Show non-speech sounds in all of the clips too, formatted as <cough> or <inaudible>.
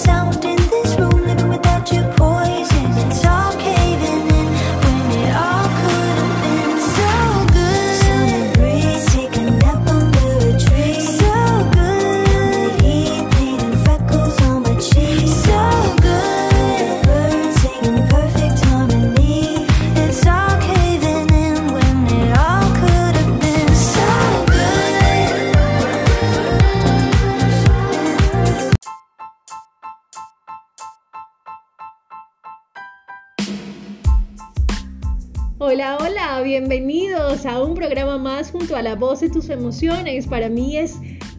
sound Hola, hola, bienvenidos a un programa más junto a la voz de tus emociones. Para mí es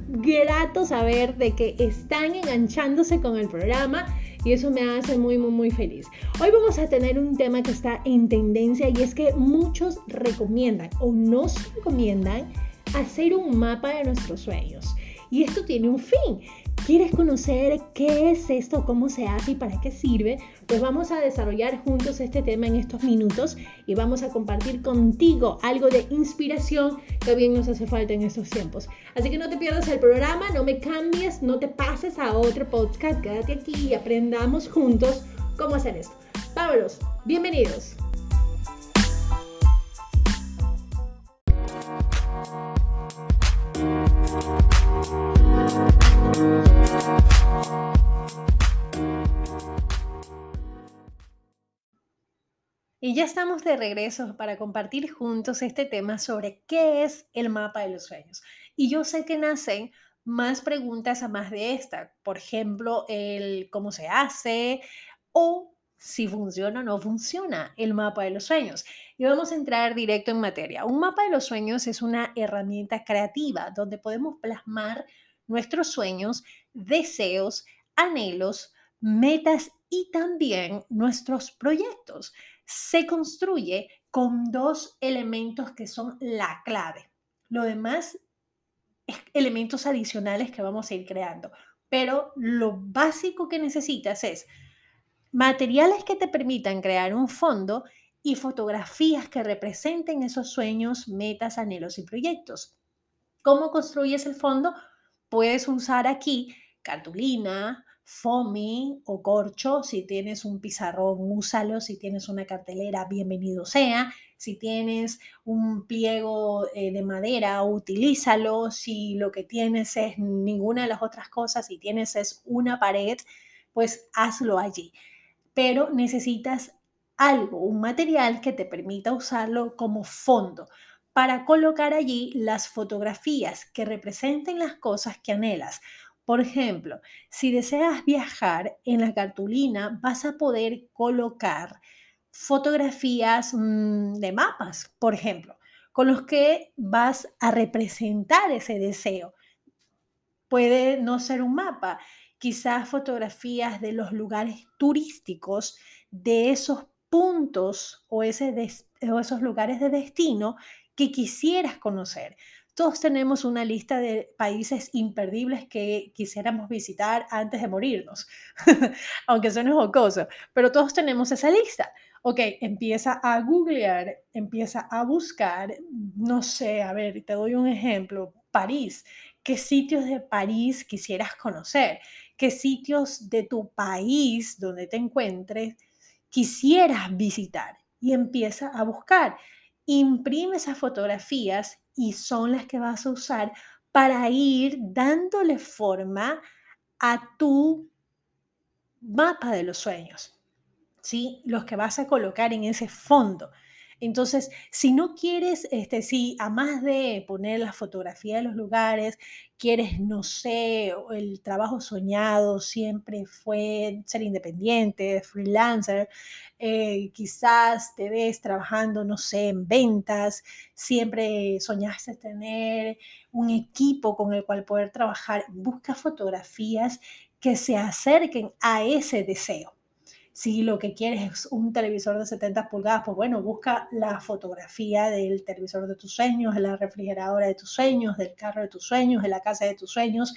grato saber de que están enganchándose con el programa y eso me hace muy, muy, muy feliz. Hoy vamos a tener un tema que está en tendencia y es que muchos recomiendan o nos recomiendan hacer un mapa de nuestros sueños. Y esto tiene un fin. ¿Quieres conocer qué es esto, cómo se hace y para qué sirve? Pues vamos a desarrollar juntos este tema en estos minutos y vamos a compartir contigo algo de inspiración que bien nos hace falta en estos tiempos. Así que no te pierdas el programa, no me cambies, no te pases a otro podcast, quédate aquí y aprendamos juntos cómo hacer esto. Vámonos, bienvenidos. Y ya estamos de regreso para compartir juntos este tema sobre qué es el mapa de los sueños. Y yo sé que nacen más preguntas a más de esta. Por ejemplo, el cómo se hace o si funciona o no funciona el mapa de los sueños. Y vamos a entrar directo en materia. Un mapa de los sueños es una herramienta creativa donde podemos plasmar nuestros sueños, deseos, anhelos, metas y también nuestros proyectos se construye con dos elementos que son la clave. Lo demás es elementos adicionales que vamos a ir creando. Pero lo básico que necesitas es materiales que te permitan crear un fondo y fotografías que representen esos sueños, metas, anhelos y proyectos. ¿Cómo construyes el fondo? Puedes usar aquí cartulina, foamy o corcho. Si tienes un pizarrón, úsalo. Si tienes una cartelera, bienvenido sea. Si tienes un pliego eh, de madera, utilízalo. Si lo que tienes es ninguna de las otras cosas, si tienes es una pared, pues hazlo allí. Pero necesitas algo, un material que te permita usarlo como fondo para colocar allí las fotografías que representen las cosas que anhelas por ejemplo, si deseas viajar en la cartulina, vas a poder colocar fotografías mm, de mapas, por ejemplo, con los que vas a representar ese deseo. Puede no ser un mapa, quizás fotografías de los lugares turísticos de esos puntos o, esos lugares de destino que quisieras conocer. Todos tenemos una lista de países imperdibles que quisiéramos visitar antes de morirnos, <laughs> aunque suene jocoso, pero todos tenemos esa lista. Ok, empieza a googlear, empieza a buscar, no sé, a ver, te doy un ejemplo, París. ¿Qué sitios de París quisieras conocer? ¿Qué sitios de tu país donde te encuentres quisieras visitar? Y empieza a buscar. Imprime esas fotografías y son las que vas a usar para ir dándole forma a tu mapa de los sueños, ¿sí? Los que vas a colocar en ese fondo. Entonces, si no quieres, este, si a más de poner la fotografía de los lugares, quieres, no sé, el trabajo soñado siempre fue ser independiente, freelancer, eh, quizás te ves trabajando, no sé, en ventas, siempre soñaste tener un equipo con el cual poder trabajar, busca fotografías que se acerquen a ese deseo. Si lo que quieres es un televisor de 70 pulgadas, pues bueno, busca la fotografía del televisor de tus sueños, de la refrigeradora de tus sueños, del carro de tus sueños, de la casa de tus sueños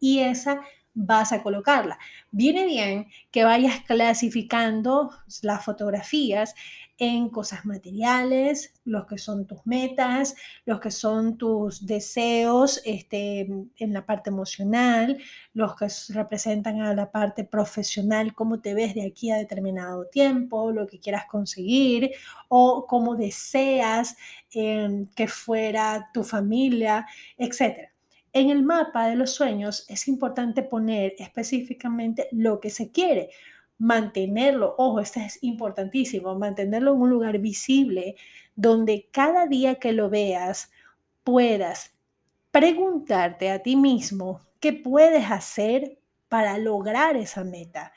y esa vas a colocarla. Viene bien que vayas clasificando las fotografías en cosas materiales, los que son tus metas, los que son tus deseos este, en la parte emocional, los que representan a la parte profesional, cómo te ves de aquí a determinado tiempo, lo que quieras conseguir o cómo deseas em, que fuera tu familia, etc. En el mapa de los sueños es importante poner específicamente lo que se quiere mantenerlo, ojo, esto es importantísimo, mantenerlo en un lugar visible donde cada día que lo veas puedas preguntarte a ti mismo qué puedes hacer para lograr esa meta,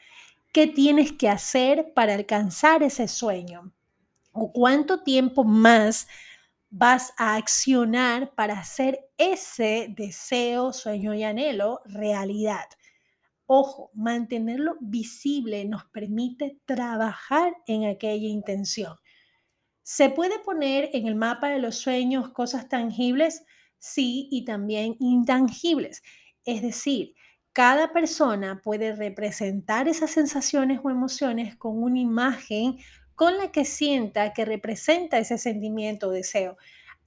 qué tienes que hacer para alcanzar ese sueño. o cuánto tiempo más vas a accionar para hacer ese deseo, sueño y anhelo realidad. Ojo, mantenerlo visible nos permite trabajar en aquella intención. ¿Se puede poner en el mapa de los sueños cosas tangibles? Sí, y también intangibles. Es decir, cada persona puede representar esas sensaciones o emociones con una imagen con la que sienta que representa ese sentimiento o deseo.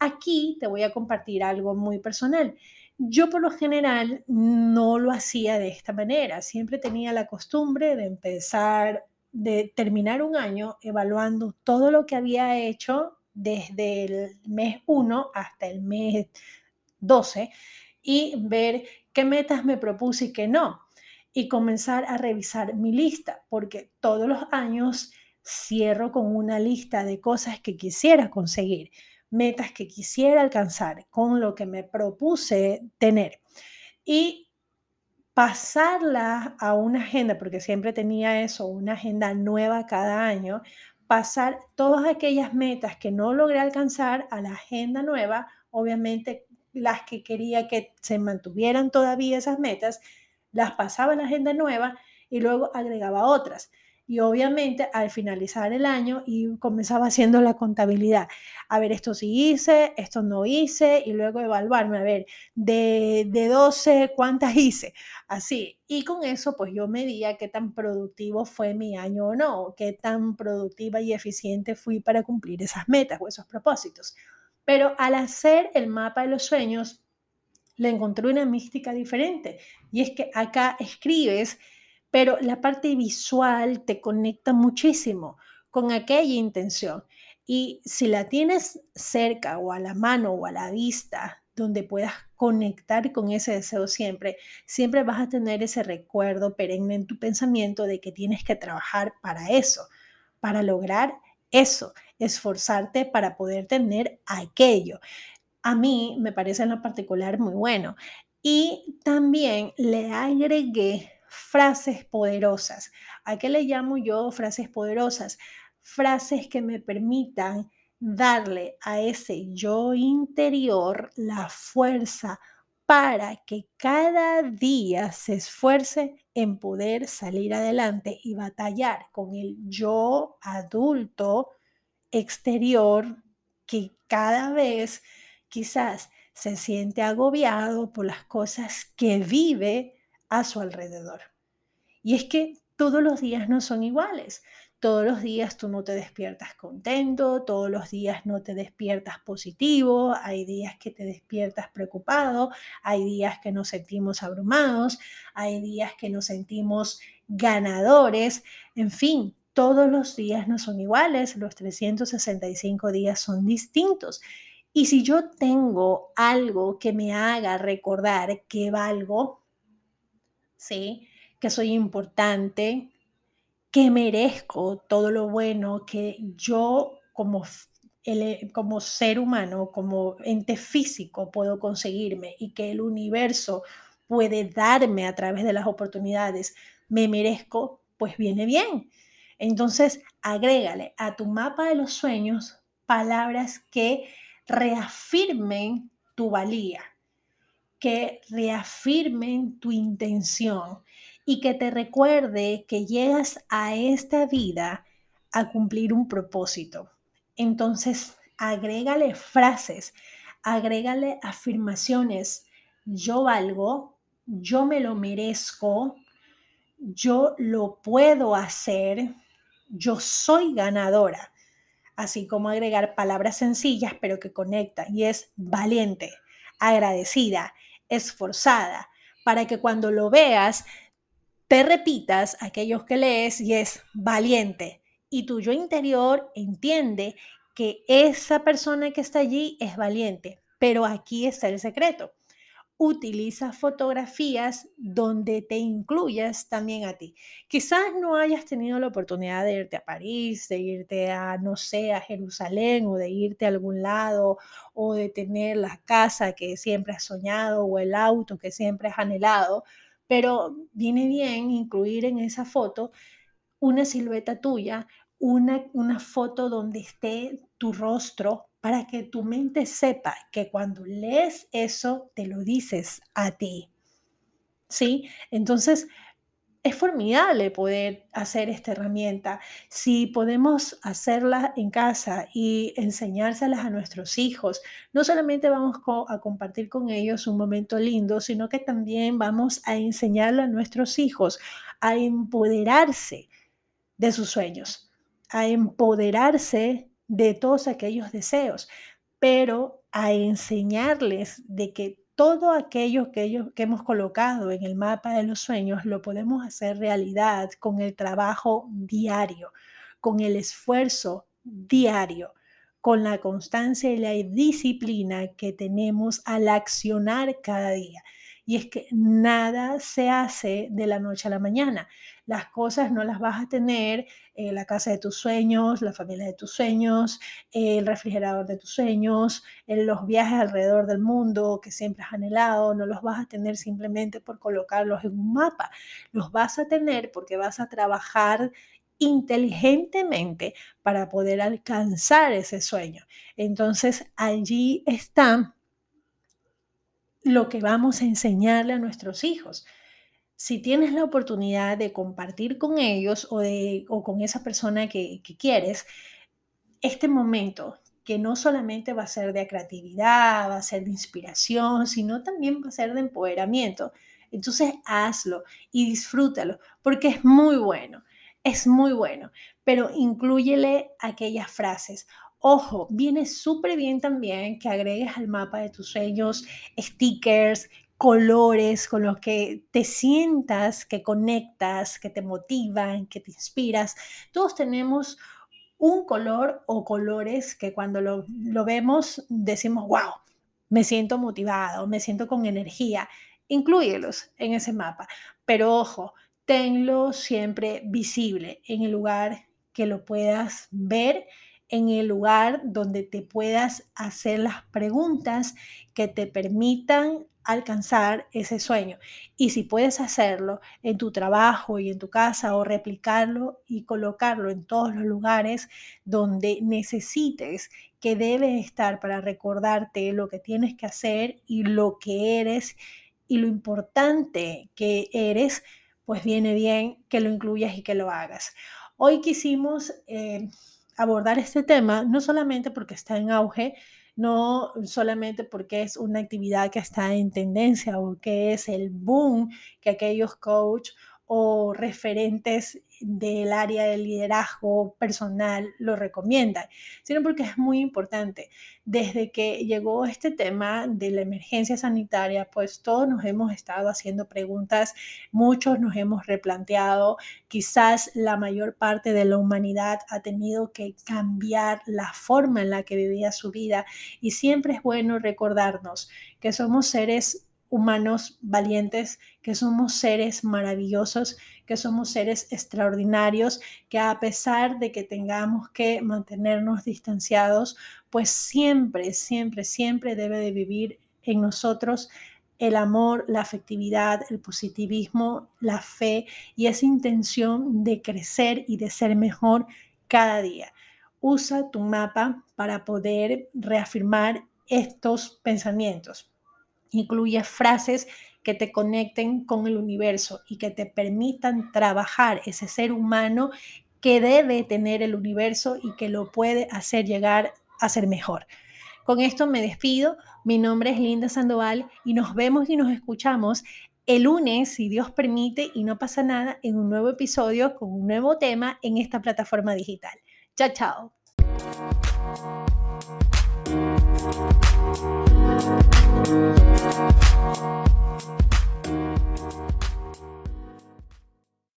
Aquí te voy a compartir algo muy personal. Yo por lo general no lo hacía de esta manera. Siempre tenía la costumbre de empezar, de terminar un año evaluando todo lo que había hecho desde el mes 1 hasta el mes 12 y ver qué metas me propuse y qué no. Y comenzar a revisar mi lista, porque todos los años cierro con una lista de cosas que quisiera conseguir, metas que quisiera alcanzar, con lo que me propuse tener. Y pasarla a una agenda, porque siempre tenía eso, una agenda nueva cada año, pasar todas aquellas metas que no logré alcanzar a la agenda nueva, obviamente las que quería que se mantuvieran todavía esas metas, las pasaba a la agenda nueva y luego agregaba otras y obviamente al finalizar el año y comenzaba haciendo la contabilidad. A ver, esto sí hice, esto no hice y luego evaluarme, a ver, de, de 12, ¿cuántas hice? Así. Y con eso pues yo medía qué tan productivo fue mi año o no, qué tan productiva y eficiente fui para cumplir esas metas o esos propósitos. Pero al hacer el mapa de los sueños, le encontré una mística diferente. Y es que acá escribes pero la parte visual te conecta muchísimo con aquella intención. Y si la tienes cerca o a la mano o a la vista, donde puedas conectar con ese deseo siempre, siempre vas a tener ese recuerdo perenne en tu pensamiento de que tienes que trabajar para eso, para lograr eso, esforzarte para poder tener aquello. A mí me parece en lo particular muy bueno. Y también le agregué frases poderosas. ¿A qué le llamo yo frases poderosas? Frases que me permitan darle a ese yo interior la fuerza para que cada día se esfuerce en poder salir adelante y batallar con el yo adulto exterior que cada vez quizás se siente agobiado por las cosas que vive a su alrededor. Y es que todos los días no son iguales. Todos los días tú no te despiertas contento, todos los días no te despiertas positivo, hay días que te despiertas preocupado, hay días que nos sentimos abrumados, hay días que nos sentimos ganadores, en fin, todos los días no son iguales, los 365 días son distintos. Y si yo tengo algo que me haga recordar que valgo, ¿sí? Que soy importante, que merezco todo lo bueno que yo como, como ser humano, como ente físico puedo conseguirme y que el universo puede darme a través de las oportunidades, me merezco, pues viene bien. Entonces, agrégale a tu mapa de los sueños palabras que reafirmen tu valía, que reafirmen tu intención y que te recuerde que llegas a esta vida a cumplir un propósito. Entonces, agrégale frases, agrégale afirmaciones. Yo valgo, yo me lo merezco, yo lo puedo hacer, yo soy ganadora. Así como agregar palabras sencillas pero que conectan y es valiente, agradecida, esforzada, para que cuando lo veas, te repitas aquellos que lees y es valiente. Y tu yo interior entiende que esa persona que está allí es valiente. Pero aquí está el secreto utiliza fotografías donde te incluyas también a ti. Quizás no hayas tenido la oportunidad de irte a París, de irte a, no sé, a Jerusalén o de irte a algún lado o de tener la casa que siempre has soñado o el auto que siempre has anhelado, pero viene bien incluir en esa foto una silueta tuya, una, una foto donde esté tu rostro para que tu mente sepa que cuando lees eso, te lo dices a ti. ¿Sí? Entonces, es formidable poder hacer esta herramienta. Si podemos hacerla en casa y enseñárselas a nuestros hijos, no solamente vamos a compartir con ellos un momento lindo, sino que también vamos a enseñarle a nuestros hijos a empoderarse de sus sueños, a empoderarse de todos aquellos deseos, pero a enseñarles de que todo aquello que, ellos, que hemos colocado en el mapa de los sueños lo podemos hacer realidad con el trabajo diario, con el esfuerzo diario, con la constancia y la disciplina que tenemos al accionar cada día. Y es que nada se hace de la noche a la mañana. Las cosas no las vas a tener en la casa de tus sueños, la familia de tus sueños, el refrigerador de tus sueños, los viajes alrededor del mundo que siempre has anhelado. No los vas a tener simplemente por colocarlos en un mapa. Los vas a tener porque vas a trabajar inteligentemente para poder alcanzar ese sueño. Entonces allí está lo que vamos a enseñarle a nuestros hijos. Si tienes la oportunidad de compartir con ellos o, de, o con esa persona que, que quieres, este momento que no solamente va a ser de creatividad, va a ser de inspiración, sino también va a ser de empoderamiento. Entonces hazlo y disfrútalo porque es muy bueno, es muy bueno, pero incluyele aquellas frases. Ojo, viene súper bien también que agregues al mapa de tus sueños stickers, colores con los que te sientas, que conectas, que te motivan, que te inspiras. Todos tenemos un color o colores que cuando lo, vemos decimos, wow, me siento motivado, me siento con energía. Inclúyelos en ese mapa, pero ojo, tenlo siempre visible en el lugar que lo puedas ver en el lugar donde te puedas hacer las preguntas que te permitan alcanzar ese sueño. Y si puedes hacerlo en tu trabajo y en tu casa o replicarlo y colocarlo en todos los lugares donde necesites que debe estar para recordarte lo que tienes que hacer y lo que eres y lo importante que eres, pues viene bien que lo incluyas y que lo hagas. Hoy quisimos... Eh, abordar este tema, no solamente porque está en auge, no solamente porque es una actividad que está en tendencia o que es el boom que aquellos coach o referentes del área de liderazgo personal lo recomiendan, sino porque es muy importante. Desde que llegó este tema de la emergencia sanitaria, pues todos nos hemos estado haciendo preguntas, muchos nos hemos replanteado, quizás la mayor parte de la humanidad ha tenido que cambiar la forma en la que vivía su vida y siempre es bueno recordarnos que somos seres humanos valientes, que somos seres maravillosos, que somos seres extraordinarios, que a pesar de que tengamos que mantenernos distanciados, pues siempre, siempre, siempre debe de vivir en nosotros el amor, la afectividad, el positivismo, la fe y esa intención de crecer y de ser mejor cada día. Usa tu mapa para poder reafirmar estos pensamientos incluye frases que te conecten con el universo y que te permitan trabajar ese ser humano que debe tener el universo y que lo puede hacer llegar a ser mejor. Con esto me despido. Mi nombre es Linda Sandoval y nos vemos y nos escuchamos el lunes, si Dios permite y no pasa nada, en un nuevo episodio con un nuevo tema en esta plataforma digital. Chao, chao. Thank you.